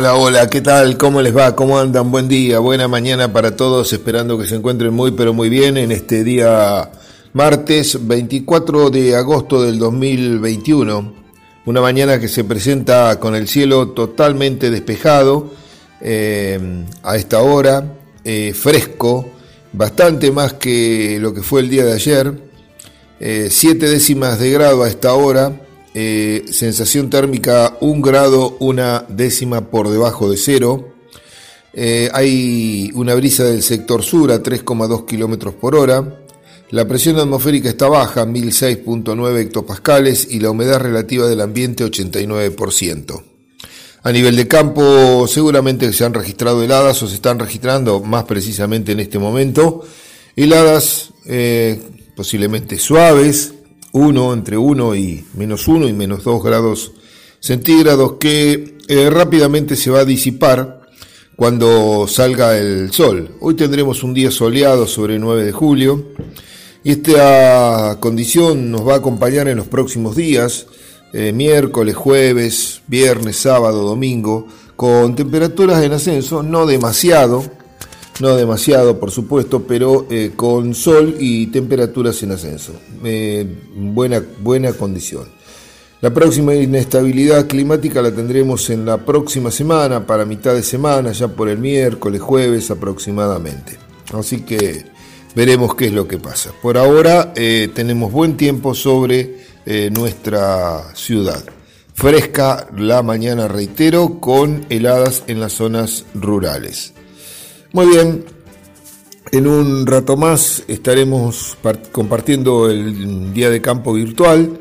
Hola, hola, ¿qué tal? ¿Cómo les va? ¿Cómo andan? Buen día, buena mañana para todos, esperando que se encuentren muy, pero muy bien en este día martes 24 de agosto del 2021. Una mañana que se presenta con el cielo totalmente despejado eh, a esta hora, eh, fresco, bastante más que lo que fue el día de ayer, eh, siete décimas de grado a esta hora eh, sensación térmica un grado, una décima por debajo de cero. Eh, hay una brisa del sector sur a 3,2 kilómetros por hora. La presión atmosférica está baja, 1006.9 hectopascales, y la humedad relativa del ambiente 89%. A nivel de campo, seguramente se han registrado heladas o se están registrando, más precisamente en este momento, heladas eh, posiblemente suaves, 1, entre 1 y menos 1 y menos 2 grados centígrados, que eh, rápidamente se va a disipar cuando salga el sol. Hoy tendremos un día soleado sobre el 9 de julio y esta condición nos va a acompañar en los próximos días, eh, miércoles, jueves, viernes, sábado, domingo, con temperaturas en ascenso, no demasiado, no demasiado por supuesto, pero eh, con sol y temperaturas en ascenso. Eh, buena, buena condición. La próxima inestabilidad climática la tendremos en la próxima semana, para mitad de semana, ya por el miércoles, jueves aproximadamente. Así que veremos qué es lo que pasa. Por ahora eh, tenemos buen tiempo sobre nuestra ciudad. Fresca la mañana, reitero, con heladas en las zonas rurales. Muy bien, en un rato más estaremos compartiendo el día de campo virtual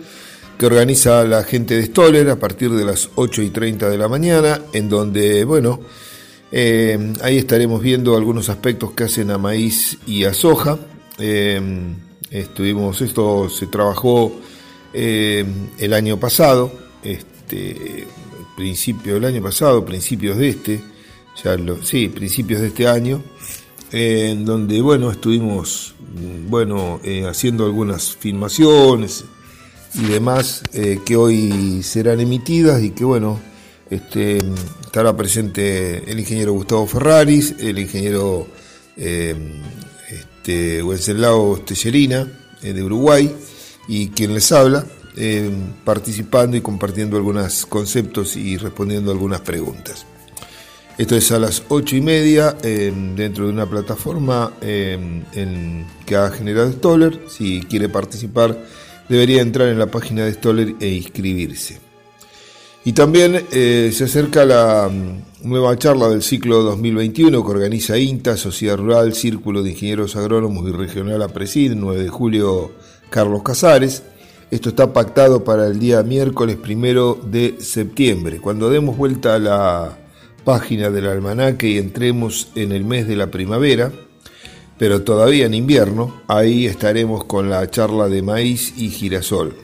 que organiza la gente de Stoller a partir de las 8 y 30 de la mañana, en donde, bueno, eh, ahí estaremos viendo algunos aspectos que hacen a maíz y a soja. Eh, estuvimos, esto se trabajó eh, el año pasado, este, principio del año pasado, principios de este sí, principios de este año, en donde, bueno, estuvimos, bueno, eh, haciendo algunas filmaciones y demás eh, que hoy serán emitidas y que, bueno, este, estará presente el ingeniero Gustavo Ferraris, el ingeniero eh, este, Wenceslao Tellerina de Uruguay y quien les habla, participando y compartiendo algunos conceptos y respondiendo algunas preguntas. Esto es a las ocho y media em, dentro de una plataforma em, que ha generado Stoller. Si quiere participar, debería entrar en la página de Stoller e inscribirse. Y también eh, se acerca la mm, nueva charla del ciclo 2021 que organiza INTA, Sociedad Rural, Círculo de Ingenieros Agrónomos y Regional APRESID, 9 de julio, Carlos Casares. Esto está pactado para el día miércoles primero de septiembre. Cuando demos vuelta a la página del almanaque y entremos en el mes de la primavera, pero todavía en invierno, ahí estaremos con la charla de maíz y girasol.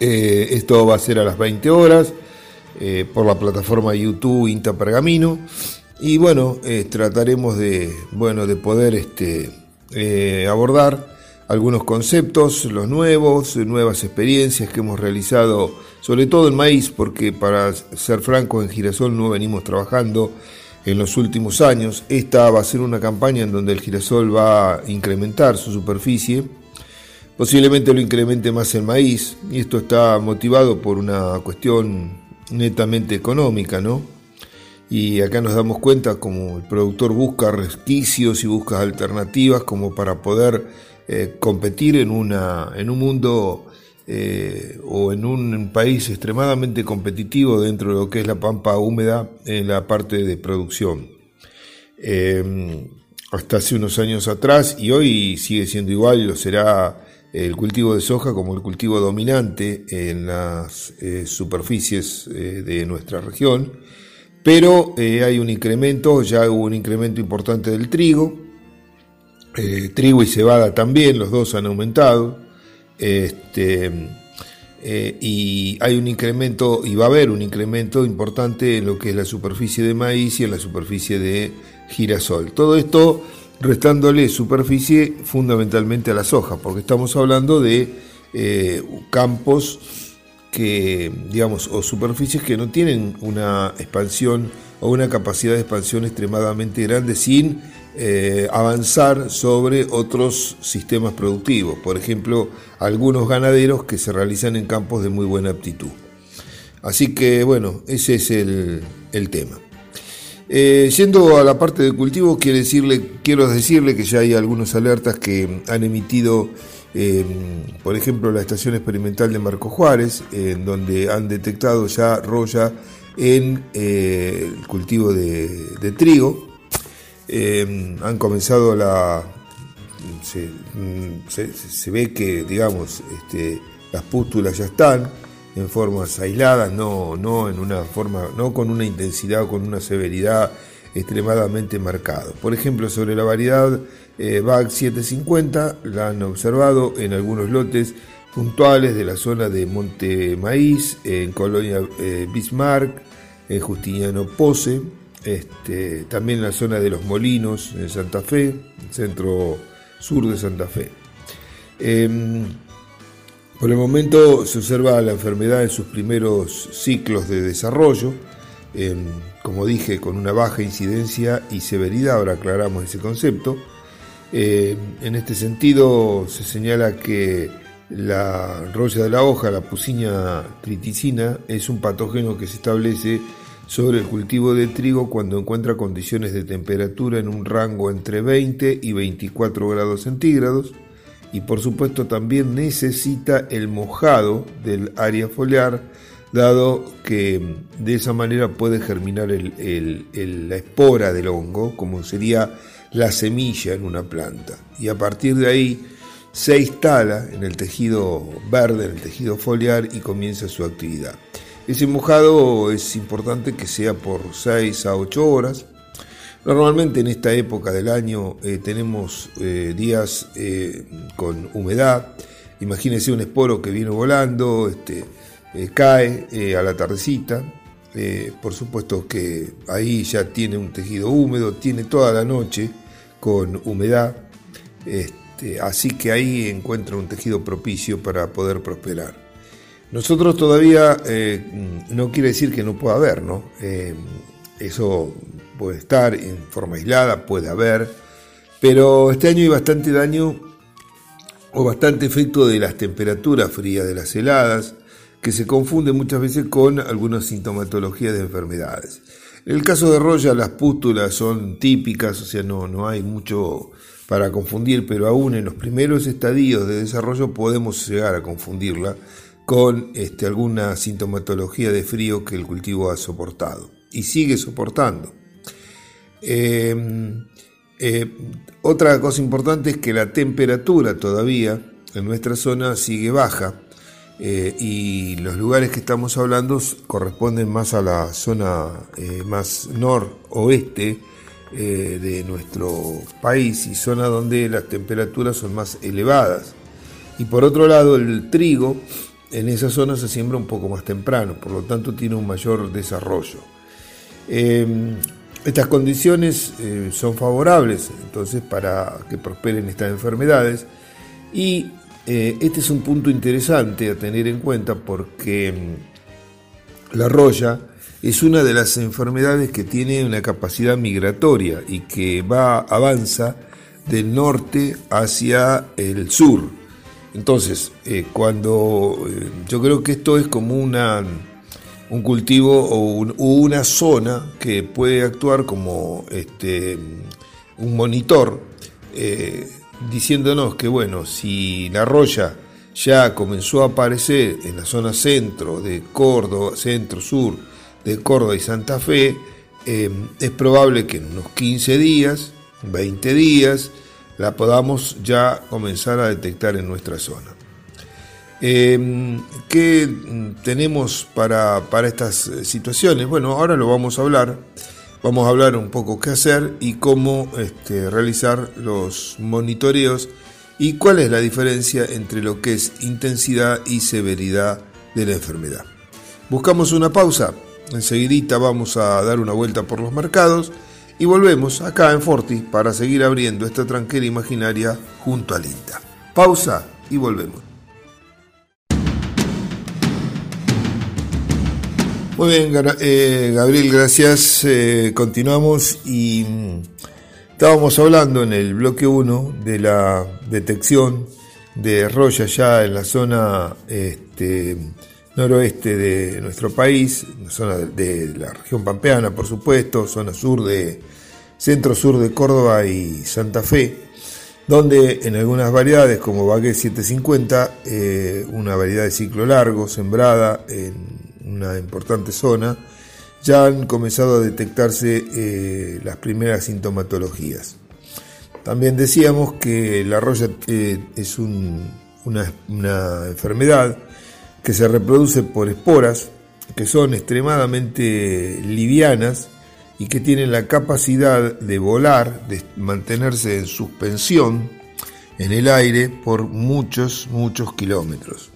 Eh, esto va a ser a las 20 horas eh, por la plataforma YouTube Inta Pergamino y bueno, eh, trataremos de, bueno, de poder este, abordar algunos conceptos, los nuevos, nuevas experiencias que hemos realizado, sobre todo en maíz, porque para ser franco, en girasol no venimos trabajando en los últimos años. Esta va a ser una campaña en donde el girasol va a incrementar su superficie, posiblemente lo incremente más el maíz, y esto está motivado por una cuestión netamente económica, ¿no? Y acá nos damos cuenta como el productor busca resquicios y busca alternativas como para poder eh, competir en, una, en un mundo eh, o en un país extremadamente competitivo dentro de lo que es la pampa húmeda en la parte de producción. Eh, hasta hace unos años atrás y hoy sigue siendo igual lo será el cultivo de soja como el cultivo dominante en las superficies de nuestra región, pero hay un incremento, ya hubo un incremento importante del trigo, eh, trigo y cebada también, los dos han aumentado. Este, eh, y hay un incremento, y va a haber un incremento importante en lo que es la superficie de maíz y en la superficie de girasol. Todo esto restándole superficie fundamentalmente a la soja, porque estamos hablando de eh, campos que, digamos, o superficies que no tienen una expansión o una capacidad de expansión extremadamente grande sin eh, avanzar sobre otros sistemas productivos, por ejemplo, algunos ganaderos que se realizan en campos de muy buena aptitud. Así que bueno, ese es el, tema. Eh, yendo a la parte de cultivo, quiero decirle, quiero decirle que ya hay algunas alertas que han emitido, eh, por ejemplo, la estación experimental de Marco Juárez, en donde han detectado ya roya en eh, el cultivo de, trigo. Han comenzado la... Se, ve que, digamos, este, las pústulas ya están en formas aisladas, no, no en una forma, no con una intensidad o con una severidad extremadamente marcada. Por ejemplo, sobre la variedad eh, BAG 750, la han observado en algunos lotes puntuales de la zona de Monte Maíz, en Colonia eh, Bismarck, en Justiniano Pose, este, también en la zona de Los Molinos, en Santa Fe, centro sur de Santa Fe. Em, por el momento se observa la enfermedad en sus primeros ciclos de desarrollo, como dije, con una baja incidencia y severidad, ahora aclaramos ese concepto. Eh, en este sentido se señala que la roya de la hoja, la pusiña triticina, es un patógeno que se establece sobre el cultivo de trigo cuando encuentra condiciones de temperatura en un rango entre 20 y 24 grados centígrados y por supuesto también necesita el mojado del área foliar, dado que de esa manera puede germinar la espora del hongo, como sería la semilla en una planta. Y a partir de ahí se instala en el tejido verde, en el tejido foliar y comienza su actividad. Ese mojado es importante que sea por 6 a 8 horas, Normalmente en esta época del año eh, tenemos eh, días eh, con humedad. Imagínense un esporo que viene volando, este, cae a la tardecita. por supuesto que ahí ya tiene un tejido húmedo, tiene toda la noche con humedad. Este, así que ahí encuentra un tejido propicio para poder prosperar. Nosotros todavía no quiere decir que no pueda haber, ¿no? eso puede estar en forma aislada, puede haber, pero este año hay bastante daño o bastante efecto de las temperaturas frías, de las heladas, que se confunde muchas veces con algunas sintomatologías de enfermedades. En el caso de Roya, las pústulas son típicas, o sea, no, no hay mucho para confundir, pero aún en los primeros estadios de desarrollo podemos llegar a confundirla con este, alguna sintomatología de frío que el cultivo ha soportado y sigue soportando. Em, eh, otra cosa importante es que la temperatura todavía en nuestra zona sigue baja eh, y los lugares que estamos hablando corresponden más a la zona eh, más noroeste de nuestro país y zona donde las temperaturas son más elevadas. Y por otro lado, el trigo en esa zona se siembra un poco más temprano, por lo tanto tiene un mayor desarrollo. Em, estas condiciones eh, son favorables entonces para que prosperen estas enfermedades y eh, este es un punto interesante a tener en cuenta porque mm, la roya es una de las enfermedades que tiene una capacidad migratoria y que va avanza del norte hacia el sur. Entonces, eh, cuando yo creo que esto es como una un cultivo o, una zona que puede actuar como este, un monitor, eh, diciéndonos que, bueno, si la roya ya comenzó a aparecer en la zona centro de Córdoba, centro-sur de Córdoba y Santa Fe, eh, es probable que en unos 15 días, 20 días, la podamos ya comenzar a detectar en nuestra zona. Em, ¿Qué tenemos para, estas situaciones? Bueno, ahora lo vamos a hablar. Vamos a hablar un poco qué hacer y cómo este, realizar los monitoreos y cuál es la diferencia entre lo que es intensidad y severidad de la enfermedad. Buscamos una pausa. Enseguidita vamos a dar una vuelta por los mercados y volvemos acá en Forti para seguir abriendo esta tranquera imaginaria junto al INTA. Pausa y volvemos. Muy bien, eh, Gabriel, gracias. Eh, continuamos y mm, estábamos hablando en el bloque 1 de la detección de Roya ya en la zona este, noroeste de nuestro país, zona de, la región pampeana, por supuesto, zona sur de centro-sur de Córdoba y Santa Fe, donde en algunas variedades como Baguette 750, eh, una variedad de ciclo largo, sembrada en una importante zona, ya han comenzado a detectarse eh, las primeras sintomatologías. También decíamos que la roya eh, es una, enfermedad que se reproduce por esporas, que son extremadamente livianas y que tienen la capacidad de volar, de mantenerse en suspensión en el aire por muchos, muchos kilómetros.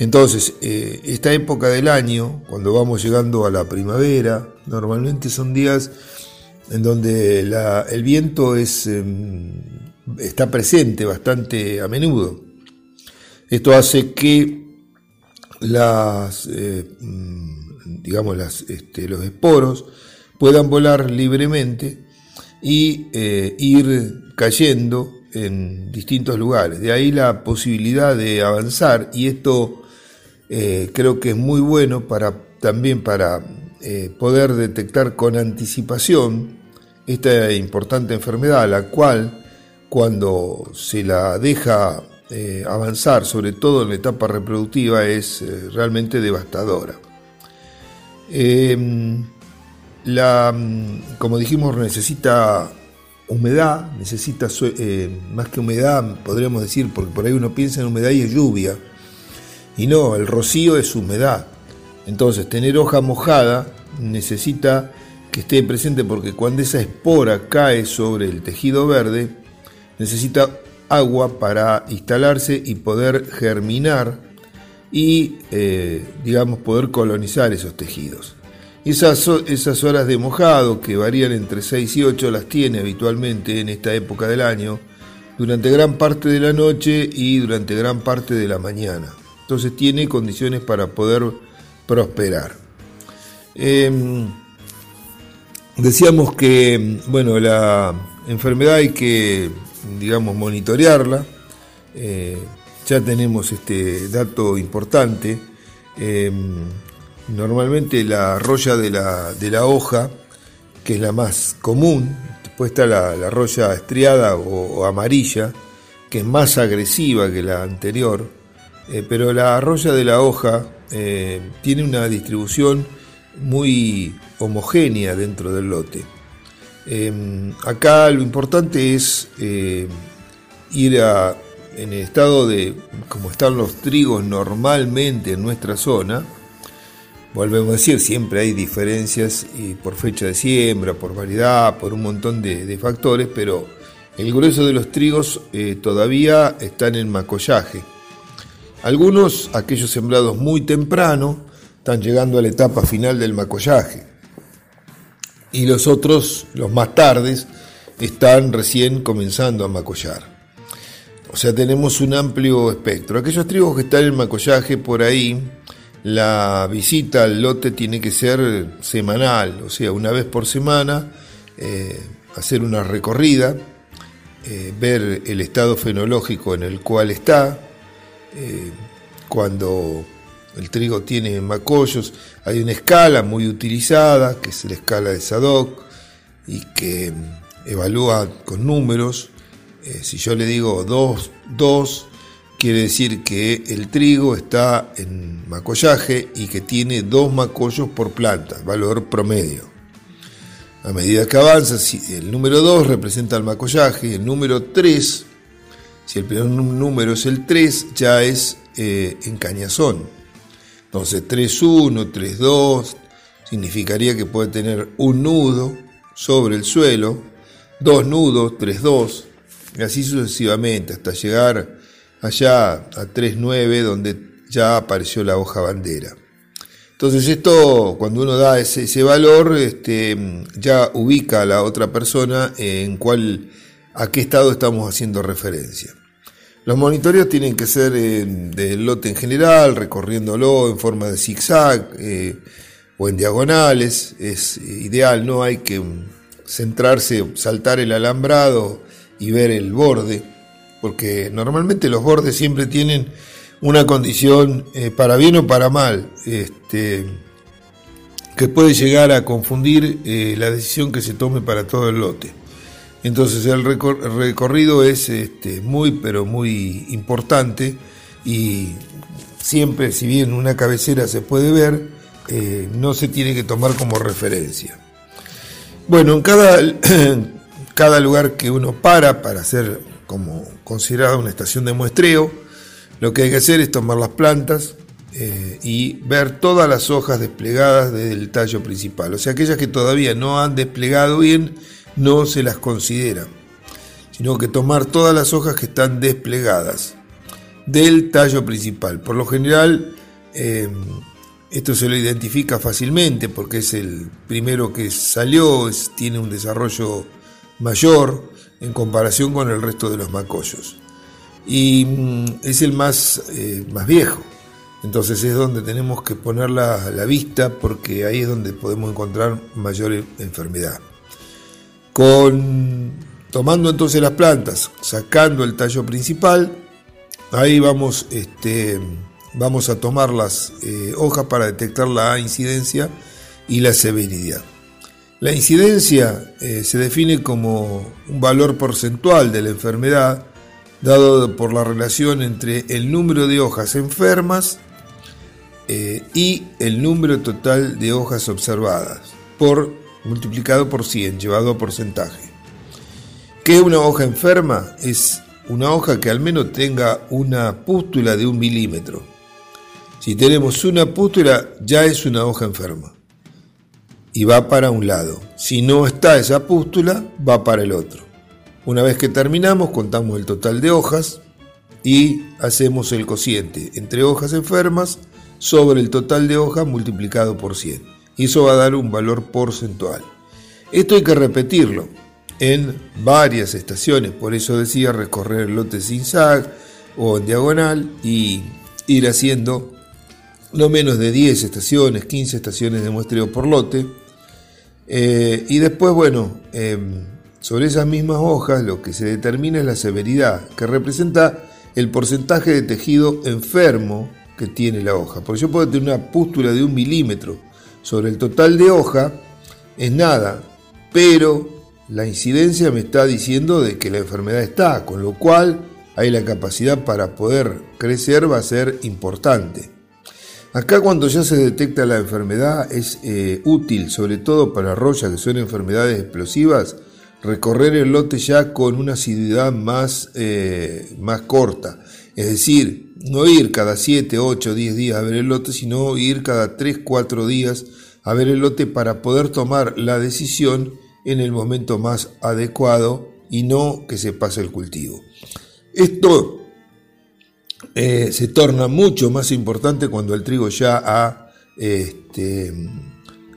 Entonces, eh, esta época del año, cuando vamos llegando a la primavera, normalmente son días en donde el viento es, em, está presente bastante a menudo. Esto hace que las, eh, mm, digamos, las, este, los esporos puedan volar libremente y eh, ir cayendo en distintos lugares. De ahí la posibilidad de avanzar y esto eh, creo que es muy bueno para, también para poder detectar con anticipación esta importante enfermedad, la cual cuando se la deja eh, avanzar, sobre todo en la etapa reproductiva, es realmente devastadora. Em, la, como dijimos, necesita humedad, necesita más que humedad, podríamos decir, porque por ahí uno piensa en humedad y es lluvia y no, el rocío es humedad. Entonces, tener hoja mojada necesita que esté presente porque cuando esa espora cae sobre el tejido verde, necesita agua para instalarse y poder germinar y, eh, digamos, poder colonizar esos tejidos. Esas, esas horas de mojado, que varían entre 6 y 8, las tiene habitualmente en esta época del año, durante gran parte de la noche y durante gran parte de la mañana entonces tiene condiciones para poder prosperar. Em, decíamos que, bueno, la enfermedad hay que, digamos, monitorearla. Eh, ya tenemos este dato importante. Em, normalmente la roya de la, de la, hoja, que es la más común, después está la, la roya estriada o, amarilla, que es más agresiva que la anterior, eh, pero la arroya de la hoja eh, tiene una distribución muy homogénea dentro del lote. Em, acá lo importante es eh, ir a, en el estado de como están los trigos normalmente en nuestra zona, volvemos a decir, siempre hay diferencias y por fecha de siembra, por variedad, por un montón de, factores, pero el grueso de los trigos todavía están en macollaje. Algunos, aquellos sembrados muy temprano, están llegando a la etapa final del macollaje. Y los otros, los más tardes, están recién comenzando a macollar. O sea, tenemos un amplio espectro. Aquellos trigos que están en macollaje por ahí, la visita al lote tiene que ser semanal, o sea, una vez por semana, eh, hacer una recorrida, eh, ver el estado fenológico en el cual está, eh, cuando el trigo tiene macollos, hay una escala muy utilizada, que es la escala de Sadoc, y que evalúa con números. Eh, si yo le digo 2, 2, quiere decir que el trigo está en macollaje y que tiene dos macollos por planta, valor promedio. A medida que avanza, el número 2 representa el macollaje, el número 3 si el primer número es el 3, ya es eh, en cañazón. Entonces 3-1, 3-2, significaría que puede tener un nudo sobre el suelo, dos nudos, 3-2, y así sucesivamente, hasta llegar allá a 3-9, donde ya apareció la hoja bandera. Entonces esto, cuando uno da ese, valor, este, ya ubica a la otra persona en cuál, a qué estado estamos haciendo referencia. Los monitoreos tienen que ser eh, del lote en general, recorriéndolo en forma de zigzag, eh, o en diagonales, es ideal, no hay que centrarse, saltar el alambrado y ver el borde, porque normalmente los bordes siempre tienen una condición eh, para bien o para mal, este, que puede llegar a confundir eh, la decisión que se tome para todo el lote. Entonces el, recorrido es este, muy, pero muy importante y siempre, si bien una cabecera se puede ver, eh, no se tiene que tomar como referencia. Bueno, en cada, lugar que uno para para ser como considerada una estación de muestreo, lo que hay que hacer es tomar las plantas eh, y ver todas las hojas desplegadas del tallo principal. O sea, aquellas que todavía no han desplegado bien, no se las considera, sino que tomar todas las hojas que están desplegadas del tallo principal. Por lo general, eh, esto se lo identifica fácilmente porque es el primero que salió, tiene un desarrollo mayor en comparación con el resto de los macollos. Y mm, es el más, eh, más viejo. Entonces es donde tenemos que poner la, la, vista porque ahí es donde podemos encontrar mayor enfermedad. Con, tomando entonces las plantas, sacando el tallo principal, Ahí vamos, este, vamos a tomar las eh, hojas para detectar la incidencia y la severidad. La incidencia eh, se define como un valor porcentual de la enfermedad dado por la relación entre el número de hojas enfermas eh, y el número total de hojas observadas por multiplicado por 100 llevado a porcentaje. ¿Qué una hoja enferma? Es una hoja que al menos tenga una pústula de un milímetro. Si tenemos una pústula, ya es una hoja enferma y va para un lado. Si no está esa pústula, va para el otro. Una vez que terminamos, contamos el total de hojas y hacemos el cociente entre hojas enfermas sobre el total de hojas multiplicado por 100. Y eso va a dar un valor porcentual. Esto hay que repetirlo en varias estaciones, por eso decía recorrer el lote sin zag o en diagonal y ir haciendo no menos de 10 estaciones, 15 estaciones de muestreo por lote. Eh, y después, bueno, em, sobre esas mismas hojas lo que se determina es la severidad, que representa el porcentaje de tejido enfermo que tiene la hoja. Porque yo puedo tener una pústula de un milímetro sobre el total de hoja, es nada, pero la incidencia me está diciendo de que la enfermedad está, con lo cual hay la capacidad para poder crecer va a ser importante. Acá cuando ya se detecta la enfermedad es eh, útil, sobre todo para roya que son enfermedades explosivas, recorrer el lote ya con una asiduidad más, eh, más corta. Es decir, no ir cada 7, 8, 10 días a ver el lote, sino ir cada 3, 4 días a ver el lote para poder tomar la decisión en el momento más adecuado y no que se pase el cultivo. Esto eh, se torna mucho más importante cuando el trigo ya ha este,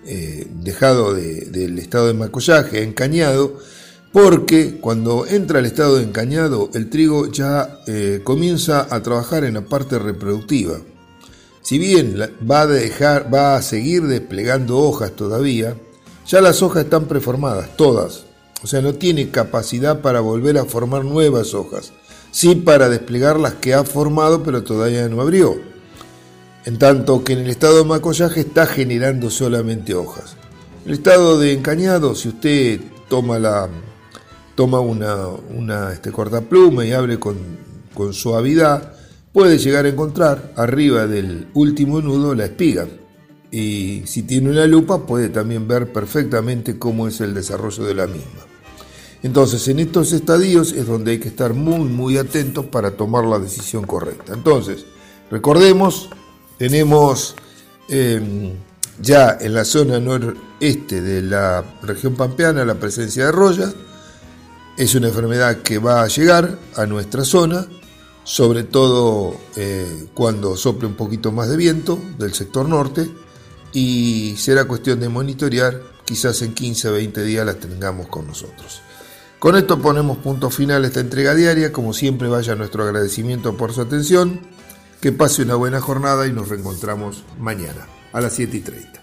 eh, dejado del estado de macollaje, encañado, porque cuando entra el estado de encañado, el trigo ya eh, comienza a trabajar en la parte reproductiva. Si bien va a, dejar, va a seguir desplegando hojas todavía, ya las hojas están preformadas, todas. O sea, no tiene capacidad para volver a formar nuevas hojas. Sí para desplegar las que ha formado, pero todavía no abrió. En tanto que en el estado de macollaje está generando solamente hojas. El estado de encañado, si usted toma la toma una, una este, cortapluma y abre con, con suavidad, puede llegar a encontrar arriba del último nudo la espiga y si tiene una lupa puede también ver perfectamente cómo es el desarrollo de la misma. Entonces, en estos estadios es donde hay que estar muy, muy atentos para tomar la decisión correcta. Entonces, recordemos, tenemos em, ya en la zona noreste de la región pampeana la presencia de roya. Es una enfermedad que va a llegar a nuestra zona, sobre todo eh, cuando sople un poquito más de viento del sector norte y será cuestión de monitorear, quizás en 15 o 20 días las tengamos con nosotros. Con esto ponemos punto final a esta entrega diaria, como siempre vaya nuestro agradecimiento por su atención, que pase una buena jornada y nos reencontramos mañana a las 7 y 30.